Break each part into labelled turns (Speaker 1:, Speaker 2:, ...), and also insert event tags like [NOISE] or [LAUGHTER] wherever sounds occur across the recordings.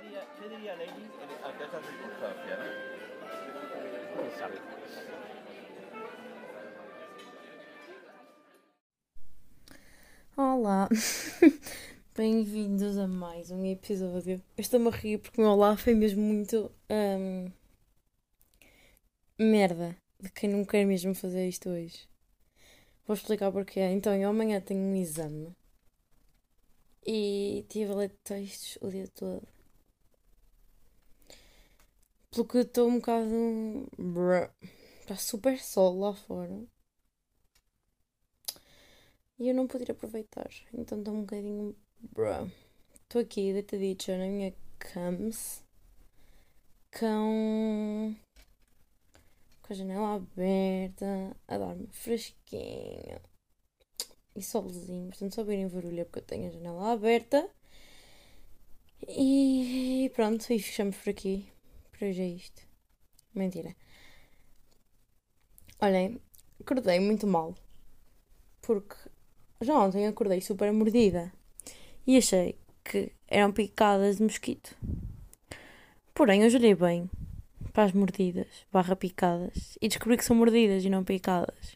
Speaker 1: diría, ¿qué diría Lenin ante esta circunstancia? ¿no?
Speaker 2: Quem sabe?
Speaker 3: Olá, [LAUGHS] bem-vindos a mais um episódio. Eu estou-me a rir porque o meu olá foi mesmo muito. ahm, merda, de quem não quer mesmo fazer isto hoje. Vou explicar porquê. Então, eu amanhã tenho um exame e tive a ler textos o dia todo. Pelo que estou um bocado. Está super sol lá fora. E eu não pude ir aproveitar. Então estou um bocadinho. Estou aqui deitadita na minha cams. Com. Com a janela aberta. A dar-me fresquinho. E solzinho. Portanto, só virem barulho é porque eu tenho a janela aberta. E pronto. E fechamos por aqui. Por hoje é isto. Mentira. Olhem, acordei muito mal. Porque já ontem acordei super mordida e achei que eram picadas de mosquito. Porém, eu olhei bem para as mordidas, barra picadas, e descobri que são mordidas e não picadas.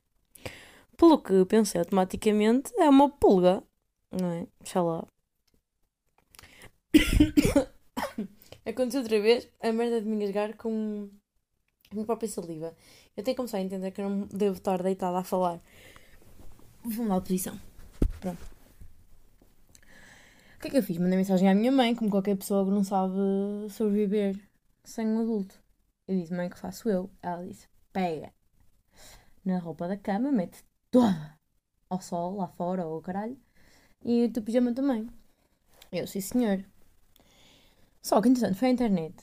Speaker 3: Pelo que pensei automaticamente, é uma pulga, não é? Sei lá. [COUGHS] [COUGHS] [COUGHS] Aconteceu outra vez a merda de me engasgar com a minha própria saliva. Eu tenho que começar a entender que eu não devo estar deitada a falar. Vou mudar de posição. Pronto. O que é que eu fiz? Mandei mensagem à minha mãe, como qualquer pessoa que não sabe sobreviver sem um adulto. Eu disse, mãe, que faço eu? Ela disse, pega na roupa da cama, mete toda ao sol, lá fora, ou caralho, e o teu pijama também. Eu, sim senhor. Só que, entretanto, foi à internet,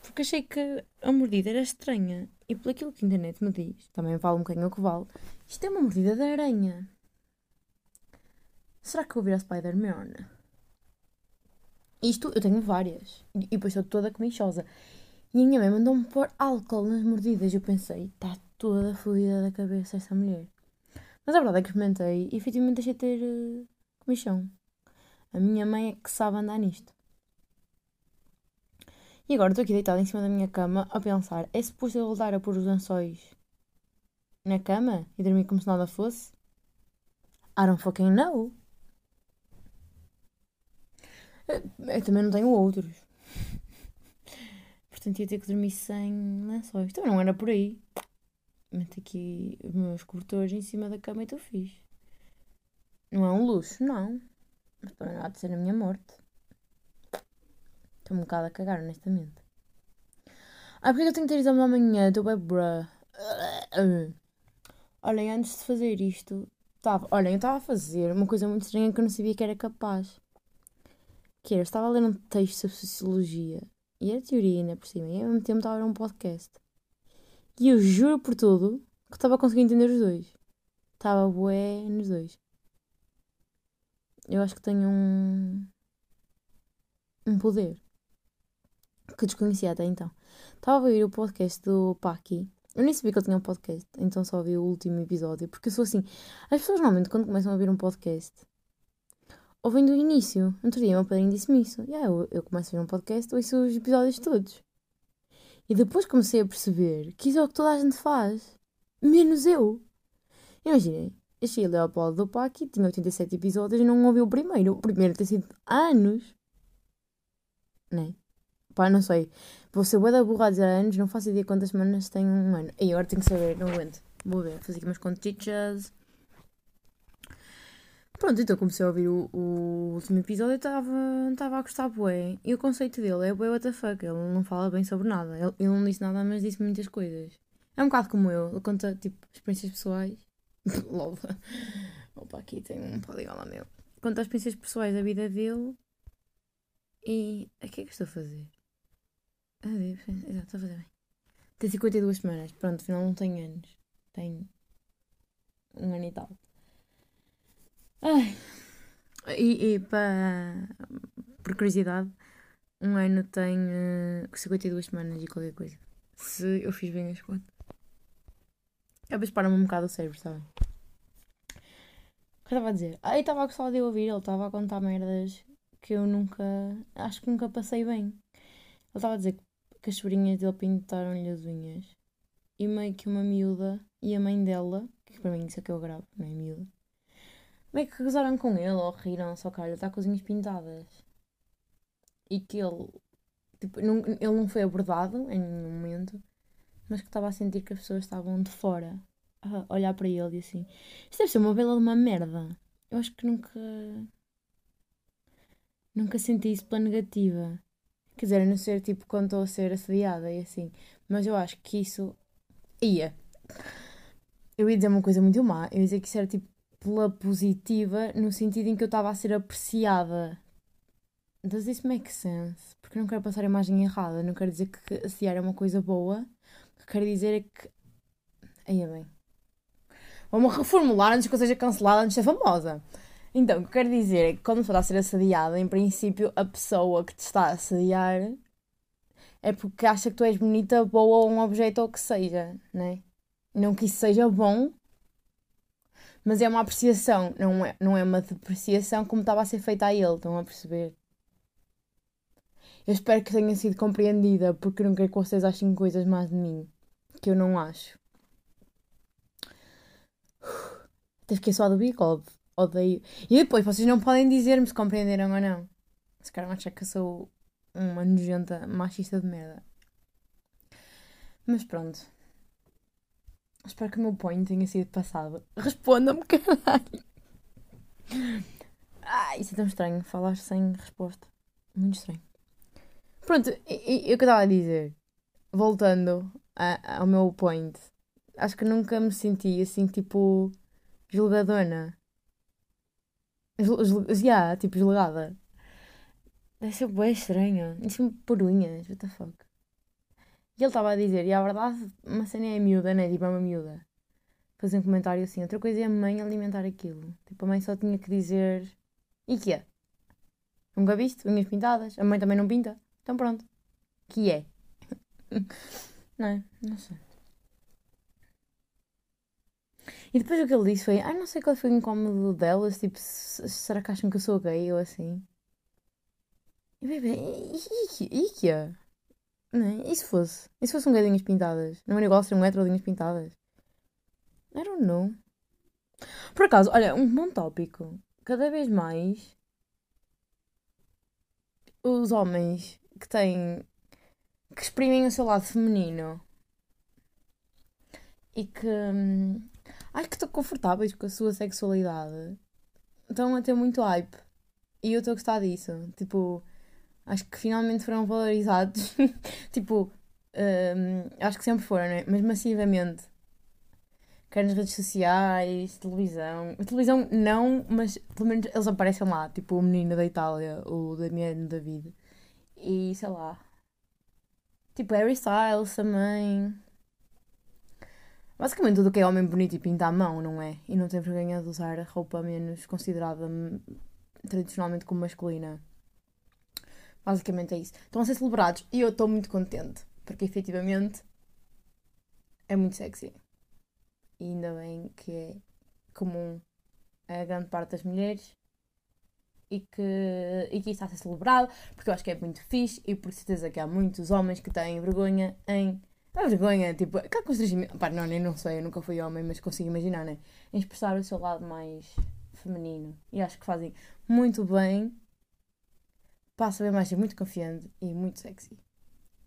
Speaker 3: porque achei que a mordida era estranha, e pelo aquilo que a internet me diz, também vale um bocadinho o que vale, isto é uma mordida de aranha. Será que vou vir a Spider-Man? Isto eu tenho várias. E depois estou toda comichosa. E a minha mãe mandou-me pôr álcool nas mordidas. E eu pensei, está toda fodida da cabeça essa mulher. Mas a verdade é que experimentei e efetivamente deixei de ter uh, comichão. A minha mãe é que sabe andar nisto. E agora estou aqui deitada em cima da minha cama a pensar: é suposto eu voltar a pôr os lençóis na cama e dormir como se nada fosse? I don't fucking know. Eu, eu também não tenho outros. [LAUGHS] Portanto, ia ter que dormir sem lençóis. Também não era por aí. Meto aqui os meus cobertores em cima da cama e estou fixe. Não é um luxo, não. Mas também não há de ser a minha morte. Estou um bocado a cagar, honestamente. Ah, porque que eu tenho que ter exame amanhã? Estou bem bruh. Olhem, antes de fazer isto, estava, olhem, eu estava a fazer uma coisa muito estranha que eu não sabia que era capaz. Que era, eu estava a ler um texto sobre sociologia e era teoria ainda por cima, e ao mesmo tempo estava a ler um podcast. E eu juro por tudo que estava a conseguir entender os dois. Estava bué nos dois. Eu acho que tenho um. um poder que desconhecia até então. Estava a ouvir o podcast do Paki. Eu nem sabia que ele tinha um podcast, então só ouvi o último episódio, porque eu sou assim. As pessoas normalmente, quando começam a ouvir um podcast, ouvem do início. Outro dia, meu padrinho disse-me isso. Yeah, eu, eu começo a ouvir um podcast, ouço os episódios todos. E depois comecei a perceber que isso é o que toda a gente faz, menos eu. Imaginem, cheguei a Leopoldo do Paki, tinha 87 episódios e não ouvi o primeiro. O primeiro tem sido anos. Né? Pá, não sei. Vou ser bué da burra a dizer anos, não faço ideia quantas semanas tenho um ano. E agora tenho que saber, não aguento. Vou ver, fazer aqui umas contichas. Pronto, então comecei a ouvir o, o último episódio e estava a gostar bué. E o conceito dele é bué what the fuck. Ele não fala bem sobre nada. Ele, ele não disse nada, mas disse muitas coisas. É um bocado como eu. Ele conta, tipo, experiências pessoais. [LAUGHS] Lol. Opa, aqui tem um poligola meu. Conta as experiências pessoais da vida dele. E... O que é que estou a fazer? Ah, Deus, exato, estou a fazer bem. Tem 52 semanas. Pronto, afinal não tenho anos. Tenho um ano e tal. Ai. E, e para. Por curiosidade, um ano tem uh, 52 semanas e qualquer coisa. Se eu fiz bem as contas. Às vezes para-me um bocado o cérebro, sabem? O que eu estava a dizer? Aí estava a gostar de ouvir, ele estava a contar merdas que eu nunca. Acho que nunca passei bem. estava a dizer que as sobrinhas dele pintaram-lhe as unhas. E meio que uma miúda e a mãe dela, que para mim isso é que eu gravo, não é miúda, meio que gozaram com ele ou riram, só que olha, está com as unhas pintadas. E que ele, tipo, não, ele não foi abordado em nenhum momento, mas que estava a sentir que as pessoas estavam de fora a olhar para ele e assim. Isto deve ser uma bela de uma merda. Eu acho que nunca. Nunca senti isso pela negativa. Quer dizer, a não ser tipo quando estou a ser assediada e assim. Mas eu acho que isso. ia. Eu ia dizer uma coisa muito má. Eu ia dizer que isso era tipo pela positiva, no sentido em que eu estava a ser apreciada. Does this make sense? Porque não quero passar a imagem errada. Não quero dizer que assediar é uma coisa boa. O que quero dizer é que. Aí é bem. Vamos reformular antes que eu seja cancelada, antes de ser famosa. Então, o que eu quero dizer é que quando está a ser assediada, em princípio, a pessoa que te está a assediar é porque acha que tu és bonita, boa ou um objeto ou o que seja, né? Não que isso seja bom, mas é uma apreciação, não é, não é uma depreciação como estava a ser feita a ele, estão a perceber? Eu espero que tenha sido compreendida, porque não quero que vocês achem coisas mais de mim, que eu não acho. Até fiquei só do bigode, odeio. E depois, vocês não podem dizer-me se compreenderam ou não. Se calhar achar que eu sou uma nojenta machista de merda. Mas pronto. Espero que o meu point tenha sido passado. Responda-me, [LAUGHS] caralho. Ah, isso é tão estranho. Falar sem resposta. Muito estranho. Pronto, e, e, o que eu estava a dizer. Voltando a, ao meu point. Acho que nunca me senti assim, tipo, julgadona. Yeah, tipo, julgada. Deve ser bem estranho. Isso por unhas, what the fuck. E ele estava a dizer, e a verdade, uma cena é miúda, né? Tipo, é uma miúda. Fazer um comentário assim. Outra coisa é a mãe alimentar aquilo. Tipo, a mãe só tinha que dizer. E que é? Nunca viste? Unhas pintadas. A mãe também não pinta. Então pronto. Que é? [LAUGHS] não é? Não sei. E depois o que ele disse foi: Ai, não sei qual foi o incómodo delas. Tipo, será que acham que eu sou gay ou assim? E bebê, que é? Não? E se fosse? E se fosse um unhas pintadas? Não era igual ser um unhas pintadas? I don't know. Por acaso, olha, um bom tópico. Cada vez mais os homens que têm. que exprimem o seu lado feminino e que. hum, ai, que estão confortáveis com a sua sexualidade estão a ter muito hype. E eu estou a gostar disso. Tipo, acho que finalmente foram valorizados. [LAUGHS] tipo, hum, acho que sempre foram, né? Mas massivamente. Quer nas redes sociais, televisão. Televisão não, mas pelo menos eles aparecem lá. Tipo, o menino da Itália, o Damiano David. E sei lá. Tipo, Harry Styles também. Basicamente tudo que é homem bonito e pinta à mão, não é? E não tem vergonha de usar roupa menos considerada hum, tradicionalmente como masculina. Basicamente é isso. Estão a ser celebrados e eu estou muito contente, porque efetivamente é muito sexy. E ainda bem que é comum a grande parte das mulheres e que, e que isso está a ser celebrado, porque eu acho que é muito fixe e por certeza que há muitos homens que têm vergonha em. É vergonha, tipo, aquele constrangimento. Pá, não, nem não sei, eu nunca fui homem, mas consigo imaginar, né? Em expressar o seu lado mais feminino. E acho que fazem muito bem. Passa bem mais ser muito confiante e muito sexy.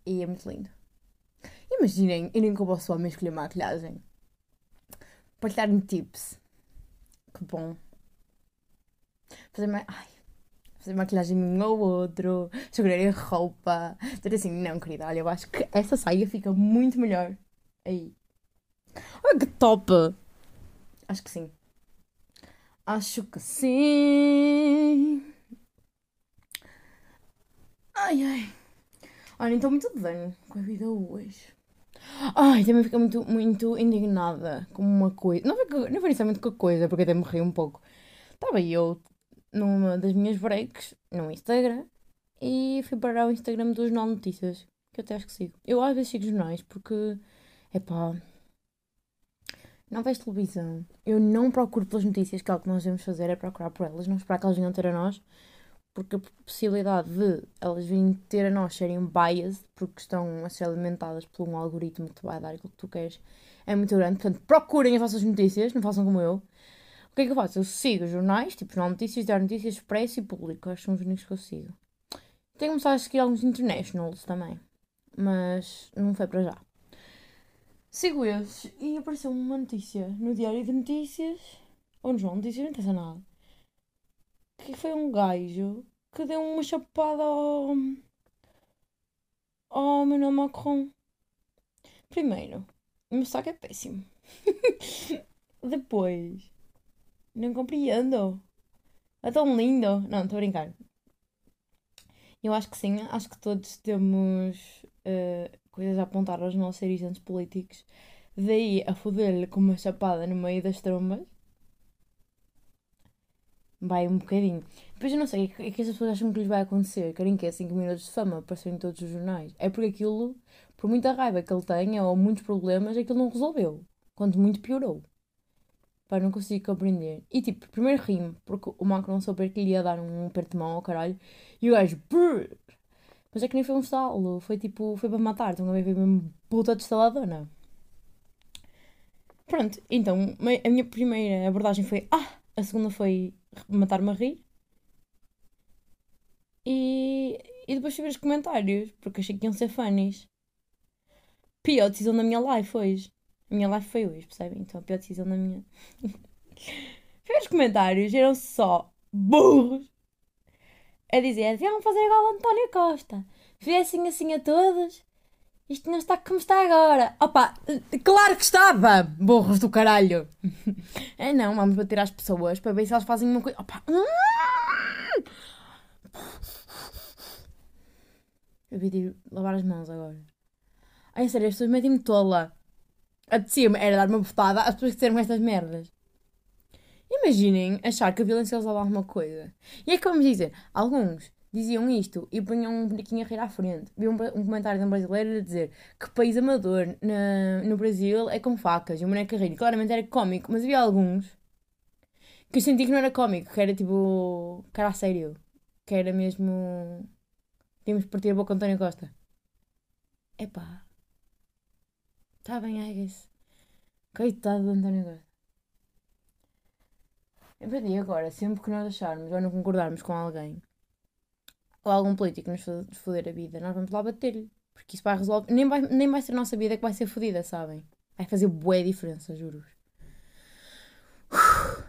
Speaker 3: E é muito lindo. Imaginem, eu nunca posso homem escolher maquilhagem. Partilhar-me tips. Que bom. Fazer mais. Ai. Fazer maquilhagem um ao outro. Escolher roupa. Dizer assim, não, querida, olha, eu acho que essa saia fica muito melhor. Aí. Olha que top! Acho que sim. Acho que sim. Ai, ai. Olha, então muito bem com a vida hoje. Ai, também fiquei muito, muito indignada com uma coisa. Não foi, não foi necessariamente com a coisa, porque até me ri um pouco. Estava eu numa das minhas breaks no Instagram e fui parar o Instagram do Jornal de Notícias, que eu até acho que sigo. Eu às vezes sigo jornais porque, epá, não vejo televisão. Eu não procuro pelas notícias, que é algo que nós devemos fazer, é procurar por elas, não esperar que elas venham ter a nós, porque a possibilidade de elas virem ter a nós serem biased, porque estão a ser alimentadas por um algoritmo que te vai dar aquilo que tu queres, é muito grande. Portanto, procurem as vossas notícias, não façam como eu. Que é que eu faço? Eu sigo jornais, tipo Jornal Notícias, Diário Notícias, Expresso e Público. Acho que são os únicos que eu sigo. Tenho começado a seguir alguns internationals também, mas não foi para já. Sigo esses e apareceu uma notícia no Diário de Notícias, ou no Jornal Notícias, não interessa nada, que foi um gajo que deu uma chapada ao, ao Emmanuel Macron. Primeiro, o meu saco é péssimo. [LAUGHS] Depois, não compreendo. É tão lindo. Não, estou a brincar. Eu acho que sim, acho que todos temos uh, coisas a apontar aos nossos dirigentes políticos. Daí a foder-lhe com uma chapada no meio das trombas. Vai um bocadinho. Depois eu não sei, é que as pessoas acham que lhes vai acontecer? Querem que é 5 minutos de fama aparecer em todos os jornais? É porque aquilo, por muita raiva que ele tenha ou muitos problemas, aquilo não resolveu. Quanto muito piorou. Pá, não consigo compreender. E tipo, primeiro rimo, porque o Macron soube que lhe ia dar um aperto de mão ao caralho. E o gajo, brrr. Mas é que nem foi um estalo, foi tipo, foi para matar. A ver, foi mesmo puta de estaladona. Pronto, então, a minha primeira abordagem foi ah, a segunda foi matar-me a rir. E, e depois fui ver os comentários, porque achei que iam ser funnies. Pior decisão da minha life hoje. A minha live foi hoje, percebem? Então a pior decisão da minha. [LAUGHS] os comentários eram só burros a dizer: deviam fazer igual a António Costa. Fizessem assim a todos. Isto não está como está agora. Opa, claro que estava! Burros do caralho! [LAUGHS] É não, vamos bater às pessoas para ver se elas fazem uma coisa. Opa! Eu vi de lavar as mãos agora. Ai, sério, as pessoas metem-me tola apetecia-me era dar uma bofetada às pessoas que disseram estas merdas. Imaginem achar que a violência resolve alguma coisa. E é que vamos dizer, alguns diziam isto e punham um bonequinho a rir à frente. Vi um, comentário de um brasileiro a dizer que país amador na, no Brasil é com facas e um boneco a rir. Claramente era cómico, mas havia alguns que eu senti que não era cómico, que era tipo. que era a sério. Que era mesmo. Tínhamos que partir a boca António Costa. Epá. Está bem, I guess. Coitado do António Costa. E agora, sempre que nós acharmos ou não concordarmos com alguém ou algum político nos foder a vida, nós vamos lá bater-lhe. Porque isso vai resolver. Nem vai, nem vai ser a nossa vida que vai ser fodida, sabem? Vai fazer boa diferença, juro [SIGHS]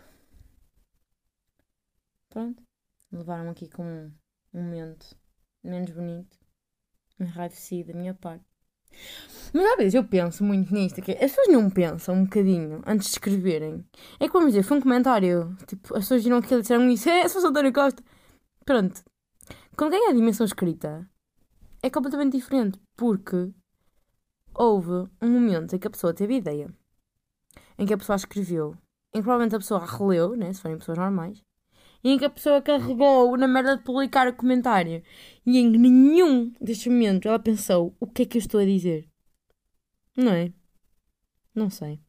Speaker 3: Pronto. Levaram aqui com um momento menos bonito, enraivecido da minha parte. Mas às vezes eu penso muito nisto, que as pessoas não pensam um bocadinho antes de escreverem. É que vamos dizer, foi um comentário, tipo, as pessoas viram aquilo e disseram isso, é, sou António Costa. Pronto. Quando ganha a dimensão escrita, é completamente diferente, porque houve um momento em que a pessoa teve ideia, em que a pessoa escreveu, em que provavelmente a pessoa releu, né, se forem pessoas normais, em que a pessoa carregou na merda de publicar o comentário e em nenhum destes momentos ela pensou o que é que eu estou a dizer. Não é? Não sei.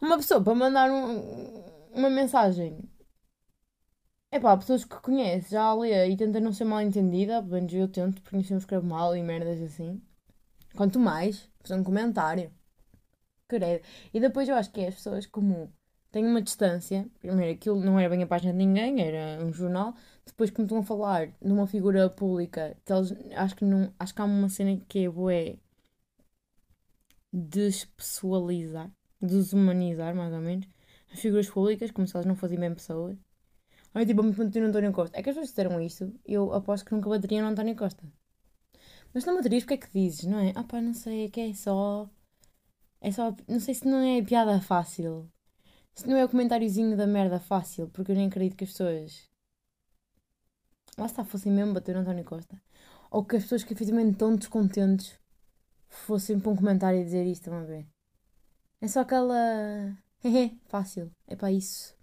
Speaker 3: Uma pessoa para mandar um, uma mensagem é pá, pessoas que conhece já lê e tenta não ser mal entendida, pelo menos eu tento, porque não escrevo mal e merdas assim. Quanto mais, fazer um comentário. Credo. E depois eu acho que é as pessoas como tenho uma distância. Primeiro, aquilo não era bem a página de ninguém, era um jornal. Depois, como estão a falar numa figura pública, que eles, acho, que não, acho que há uma cena que é boa despessoalizar, deshumanizar, mais ou menos, as figuras públicas, como se elas não fossem bem pessoas. Olha, tipo, me bater no António Costa. É que as pessoas disseram isso, eu aposto que nunca bateria no António Costa. Mas não baterias, porque é que dizes, não é? Ah pá, não sei, é que é só. É só. Não sei se não é piada fácil. Se não é o comentáriozinho da merda fácil, porque eu nem acredito que as pessoas. Lá está, fossem mesmo bater no António Costa. Ou que as pessoas que efetivamente estão descontentes fossem para um comentário e dizer isto, estão a ver? É só aquela. [LAUGHS] fácil. É para isso.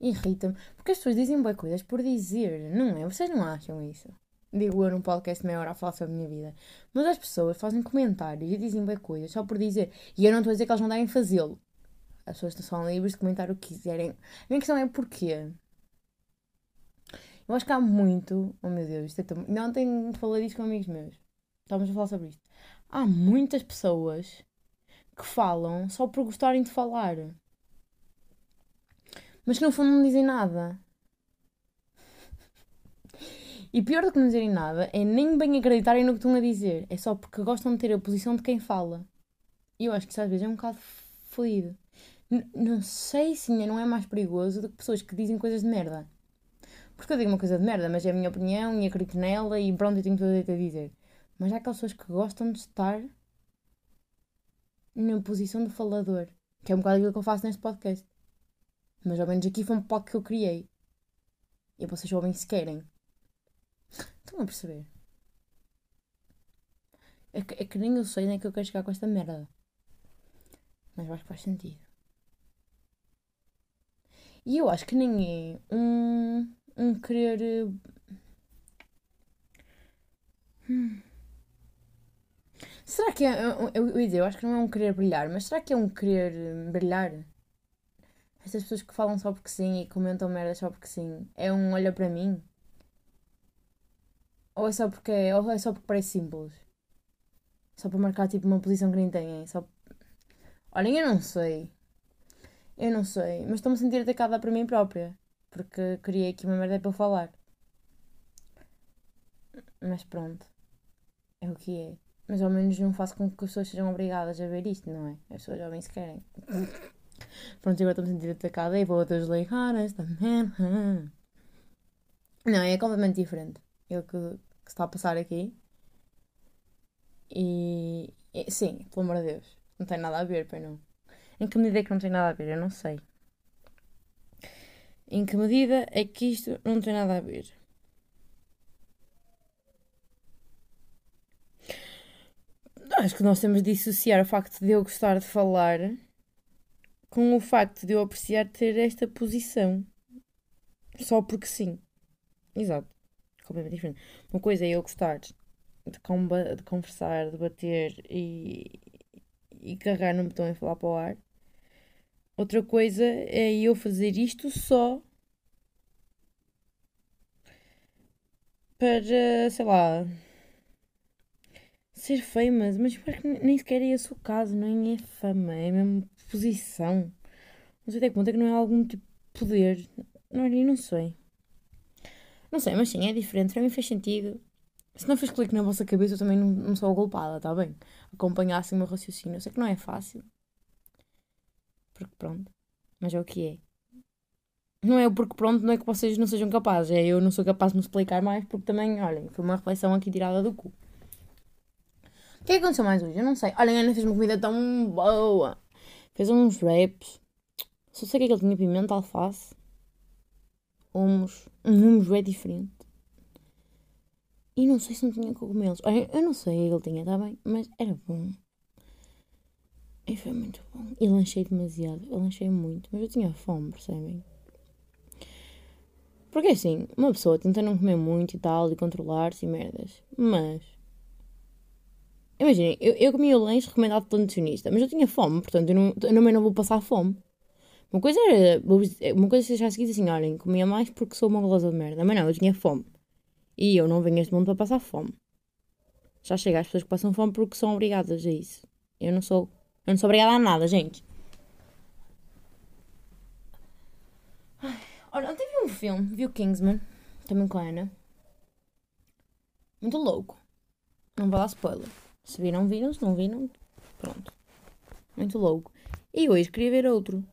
Speaker 3: Irrita-me. Porque as pessoas dizem boas coisas por dizer, não é? Vocês não acham isso? Digo eu num podcast meia hora a falar sobre a minha vida. Mas as pessoas fazem comentários e dizem boas coisas só por dizer. E eu não estou a dizer que elas não devem fazê-lo. As pessoas são livres de comentar o que quiserem. A minha questão é porquê? Eu acho que há muito. Oh meu Deus, isto é tão... Não tenho falado disto com amigos meus. Estávamos a falar sobre isto. Há muitas pessoas que falam só por gostarem de falar. Mas que no fundo não dizem nada. E pior do que não dizerem nada é nem bem acreditarem no que estão a dizer. É só porque gostam de ter a posição de quem fala. E eu acho que isso às vezes é um bocado fodido. Não sei se não é mais perigoso do que pessoas que dizem coisas de merda. Porque eu digo uma coisa de merda, mas é a minha opinião e acredito nela e pronto, eu tenho tudo a dizer. Mas há aquelas pessoas que gostam de estar na posição de falador. Que é um bocado aquilo que eu faço neste podcast. Mas ao menos aqui foi um podcast que eu criei. E vocês ouvem se querem. Estão a perceber? É que, é que nem eu sei nem é que eu quero chegar com esta merda. Mas acho que faz sentido. E eu acho que nem é um, um querer. Hum. Será que é. Eu, eu, eu, eu acho que não é um querer brilhar, mas será que é um querer brilhar? Essas pessoas que falam só porque sim e comentam merda só porque sim. É um olha para mim? Ou é só porque, ou é só porque parece simples? Só para marcar tipo uma posição que nem têm. Só... Olhem, eu não sei. Eu não sei. Mas estou-me a sentir atacada para mim própria. Porque criei aqui uma merda para eu falar. Mas pronto. É o que é. Mas ao menos não faço com que as pessoas sejam obrigadas a ver isto, não é? As pessoas jovens querem. Pronto, agora estou-me a sentir atacada e vou outras desligar esta merda. Não, é completamente diferente. É o que, que está a passar aqui. E, e, sim, pelo amor de Deus, não tem nada a ver, pois não. Em que medida é que não tem nada a ver? Eu não sei. Em que medida é que isto não tem nada a ver? Acho que nós temos de dissociar o facto de eu gostar de falar com o facto de eu apreciar ter esta posição. Só porque sim. Exato. Completamente diferente. Uma coisa é eu gostar de, de conversar, debater e, e carregar no botão e falar para o ar. Outra coisa é eu fazer isto só para, sei lá, ser famous, mas acho que nem sequer é esse o caso, nem é fama, é mesmo posição. Não sei até que ponto é que não é algum tipo de poder. Não, não sei. Não sei, mas sim, é diferente. Para mim sentido. Se não fez clique na vossa cabeça, eu também não, não sou culpada, está bem? Acompanhassem o meu raciocínio. Eu sei que não é fácil. Porque pronto. Mas é o que é. Não é porque pronto, não é que vocês não sejam capazes. É eu não sou capaz de me explicar mais porque também, olhem, foi uma reflexão aqui tirada do cu. O que é que aconteceu mais hoje? Eu não sei. Olha, a Ana fez uma comida tão boa. Fez uns wraps. Só sei que, é que ele tinha pimenta, alface. Hummus. Um hummus é diferente. E não sei se não tinha cogumelos. Olha, eu não sei o que ele tinha, tá bem? Mas era bom. E foi muito bom. E lanchei demasiado. Eu lanchei muito. Mas eu tinha fome, percebem? Porque assim, uma pessoa tenta não comer muito e tal, e controlar-se e merdas. Mas Imaginem, eu, eu comi o lanche recomendado pelo nutricionista, mas eu tinha fome, portanto eu, não, eu também não vou passar fome. Uma coisa era. Uma coisa se já seguisse assim, olhem, comia mais porque sou uma golosa de merda. Mas não, eu tinha fome. E eu não venho a este mundo para passar fome. Já chega às pessoas que passam fome porque são obrigadas a isso. Eu não sou. Eu não sou obrigada a nada, gente. olha, ontem vi um filme, vi o Kingsman, também com a Ana. Muito louco. Não vou dar spoiler. Se viram, viram. Se não viram, pronto. Muito louco. E hoje queria ver outro.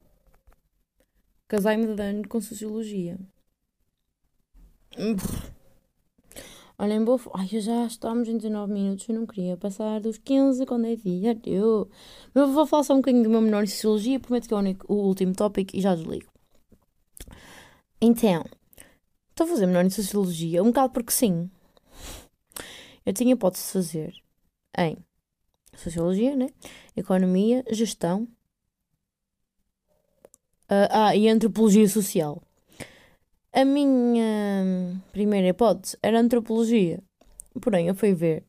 Speaker 3: Casai-me de dano com Sociologia. Olhem, boa. Ai, já estamos em 19 minutos. Eu não queria passar dos 15 quando é dia. Eu, eu vou falar só um bocadinho do meu menor Sociologia. Prometo que é o, único, o último tópico e já desligo. Então, estou a fazer menor em Sociologia. Um bocado porque sim. Eu tinha hipótese de fazer em Sociologia, né? Economia, Gestão uh, ah, e Antropologia Social. A minha primeira hipótese era Antropologia, porém eu fui ver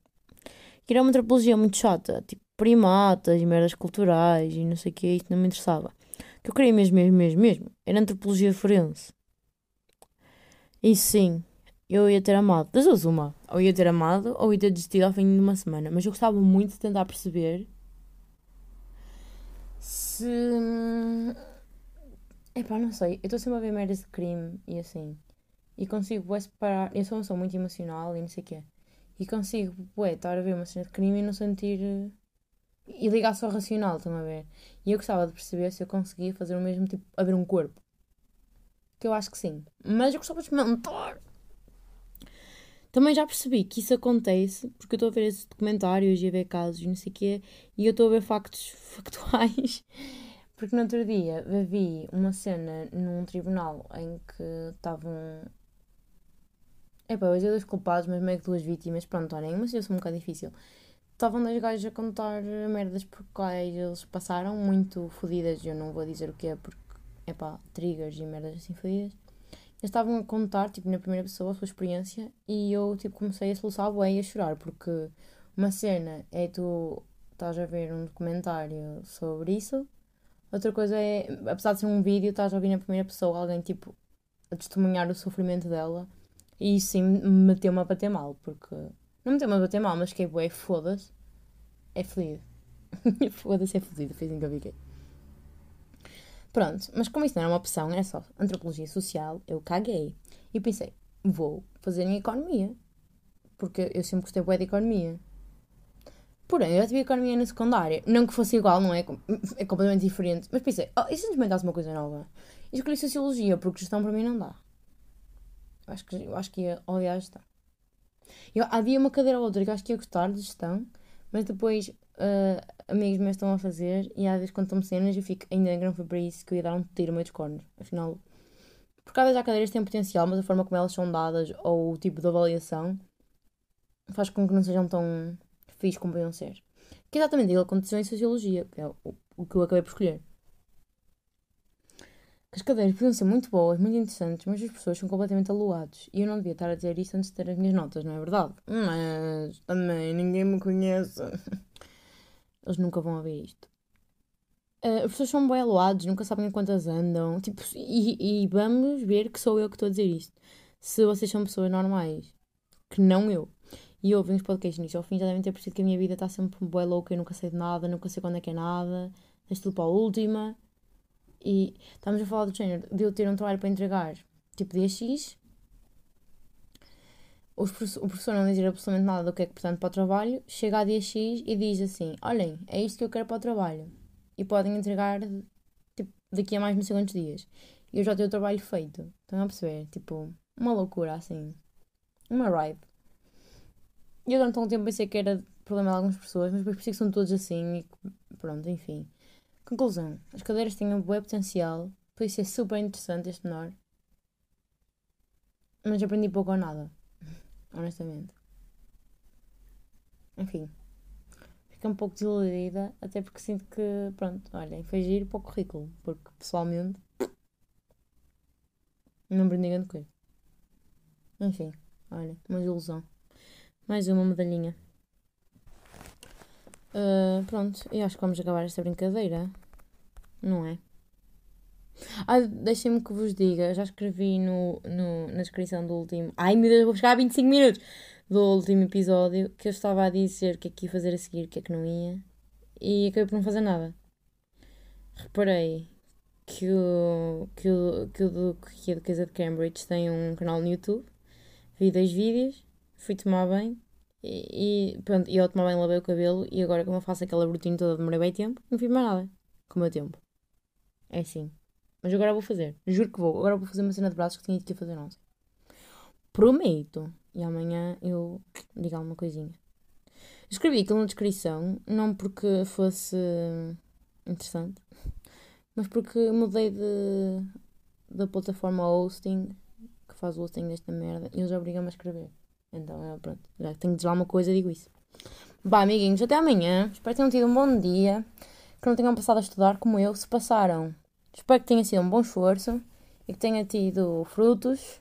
Speaker 3: que era uma antropologia muito chata, tipo primatas e merdas culturais e não sei o que, isso não me interessava. O que eu queria mesmo, mesmo, mesmo, mesmo, era Antropologia Forense. E sim, eu ia ter amado. Das duas, uma. Ou ia ter amado, ou ia ter desistido ao fim de uma semana. Mas eu gostava muito de tentar perceber se. Epá, não sei. Eu estou sempre a ver merdas de crime e assim. E consigo, bué, separar. Eu sou uma pessoa muito emocional e não sei o quê. E consigo, bué, estar a ver uma cena de crime e não sentir. E ligar só racional, estão a ver? E eu gostava de perceber se eu conseguia fazer o mesmo, tipo, abrir um corpo. Que eu acho que sim. Mas eu gostava de experimentar. Também já percebi que isso acontece porque eu estou a ver esses documentários e a ver casos e não sei o quê e eu estou a ver factos [LAUGHS] factuais. Porque no outro dia vi uma cena num tribunal em que estavam. Epá, ia dizer dois culpados, mas meio que duas vítimas. Pronto, olhem, uma situação um bocado difícil. Estavam dois gajos a contar merdas por quais eles passaram, muito fodidas. Eu não vou dizer o que é porque, epá, triggers e merdas assim fodidas. Eles estavam a contar, tipo, na primeira pessoa, a sua experiência e eu, tipo, comecei a soluçar bué e a chorar, porque uma cena é tu estás a ver um documentário sobre isso, outra coisa é, apesar de ser um vídeo, estás a ouvir na primeira pessoa alguém, tipo, a testemunhar o sofrimento dela e isso sim me meteu-me a bater mal, porque... Não meteu-me a bater mal, mas que é foda-se. É fodido. [LAUGHS] foda-se, é fodido, fez em que eu fiquei. Pronto, mas como isso não era uma opção, era só antropologia social, eu caguei. E pensei, vou fazer em economia. Porque eu sempre gostei bem de economia. Porém, eu já tive economia na secundária. Não que fosse igual, não é? É completamente diferente. Mas pensei, oh, e se experimentasse uma coisa nova? E escolhi sociologia, porque gestão para mim não dá. Eu acho que, eu acho que ia odiar a gestão. Eu, havia uma cadeira ou outra que eu acho que ia gostar de gestão, mas depois uh, amigos meus estão a fazer e às vezes quando estão cenas eu fico, ainda não foi para isso que eu ia dar um tiro meio dos cornos. Afinal, por vez há cadeiras têm potencial, mas a forma como elas são dadas ou o tipo de avaliação faz com que não sejam tão como podiam ser. Que é exatamente que aconteceu em Sociologia, que é o, o que eu acabei por escolher. As cadeiras podiam ser muito boas, muito interessantes, mas as pessoas são completamente aluados. E eu não devia estar a dizer isso antes de ter as minhas notas, não é verdade? Mas também ninguém me conhece. [LAUGHS] Eles nunca vão ouvir isto. Uh, as pessoas são bem aloados, nunca sabem a quantas andam. Tipo, e, e, vamos ver que sou eu que estou a dizer isto. Se vocês são pessoas normais, que não eu, e ouvem os podcasts nisso ao fim, já devem ter percebido que a minha vida está sempre bem louca, eu nunca sei de nada, nunca sei quando é que é nada, deixo tudo para a última. E estamos a falar do género de eu ter um trabalho para entregar, tipo dia X, o professor não dizer absolutamente nada do que é que pretende para o trabalho, chega a dia X e diz assim: Olhem, é isto que eu quero para o trabalho. E podem entregar tipo, daqui a mais não sei quantos dias. E eu já tenho o trabalho feito. Estão a perceber? Tipo, uma loucura assim. Uma ride. Eu durante um tempo pensei que era problema de algumas pessoas, mas depois pensei que são todos assim e pronto, enfim. Conclusão: as cadeiras têm um bom potencial, por isso é super interessante este menor. Mas aprendi pouco ou nada [LAUGHS] honestamente. Enfim, fiquei um pouco desiludida, até porque sinto que, pronto, olhem, foi giro para o currículo, porque pessoalmente não aprendi grande coisa. Enfim, olha, uma ilusão. Mais uma medalhinha. Uh, pronto, eu acho que vamos acabar esta brincadeira, não é? Ah, deixem-me que vos diga, já escrevi no, no, na descrição do último. Ai meu Deus, vou chegar a 25 minutos! Do último episódio que eu estava a dizer que é que ia fazer a seguir, que é que não ia. E acabei por não fazer nada. Reparei que o, que o, que o Duque que é a Duquesa de Cambridge tem um canal no YouTube. Vi dois vídeos, fui tomar bem e, e pronto, e ao tomar bem lavei o cabelo e agora como eu faço aquela rotina toda demorei bem tempo, não fiz mais nada com o meu tempo. É assim. Mas agora vou fazer. Juro que vou. Agora vou fazer uma cena de braços que tinha de fazer ontem. Prometo. E amanhã eu digo alguma coisinha. Escrevi aquilo na descrição, não porque fosse interessante, [LAUGHS] mas porque mudei de, da plataforma hosting que faz o hosting desta merda e eles obrigam-me a escrever. Então, eu, pronto, já tenho de dizer alguma coisa, digo isso. Bah, amiguinhos, até amanhã. Espero que tenham tido um bom dia, que não tenham passado a estudar como eu. Se passaram, Espero que tenha sido um bom esforço e que tenha tido frutos.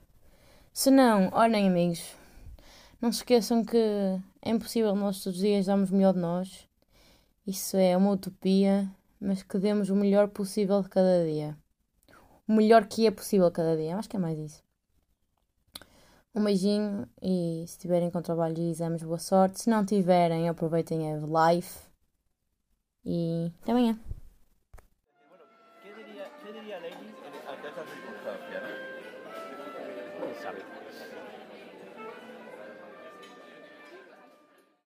Speaker 3: Se não, olhem, amigos, não se esqueçam que é impossível nós todos os dias darmos o melhor de nós. Isso é uma utopia, mas que demos o melhor possível de cada dia. O melhor que é possível cada dia. Acho que é mais isso. Um beijinho e se tiverem com trabalhos e exames, boa sorte. Se não tiverem, aproveitem a life. E até amanhã.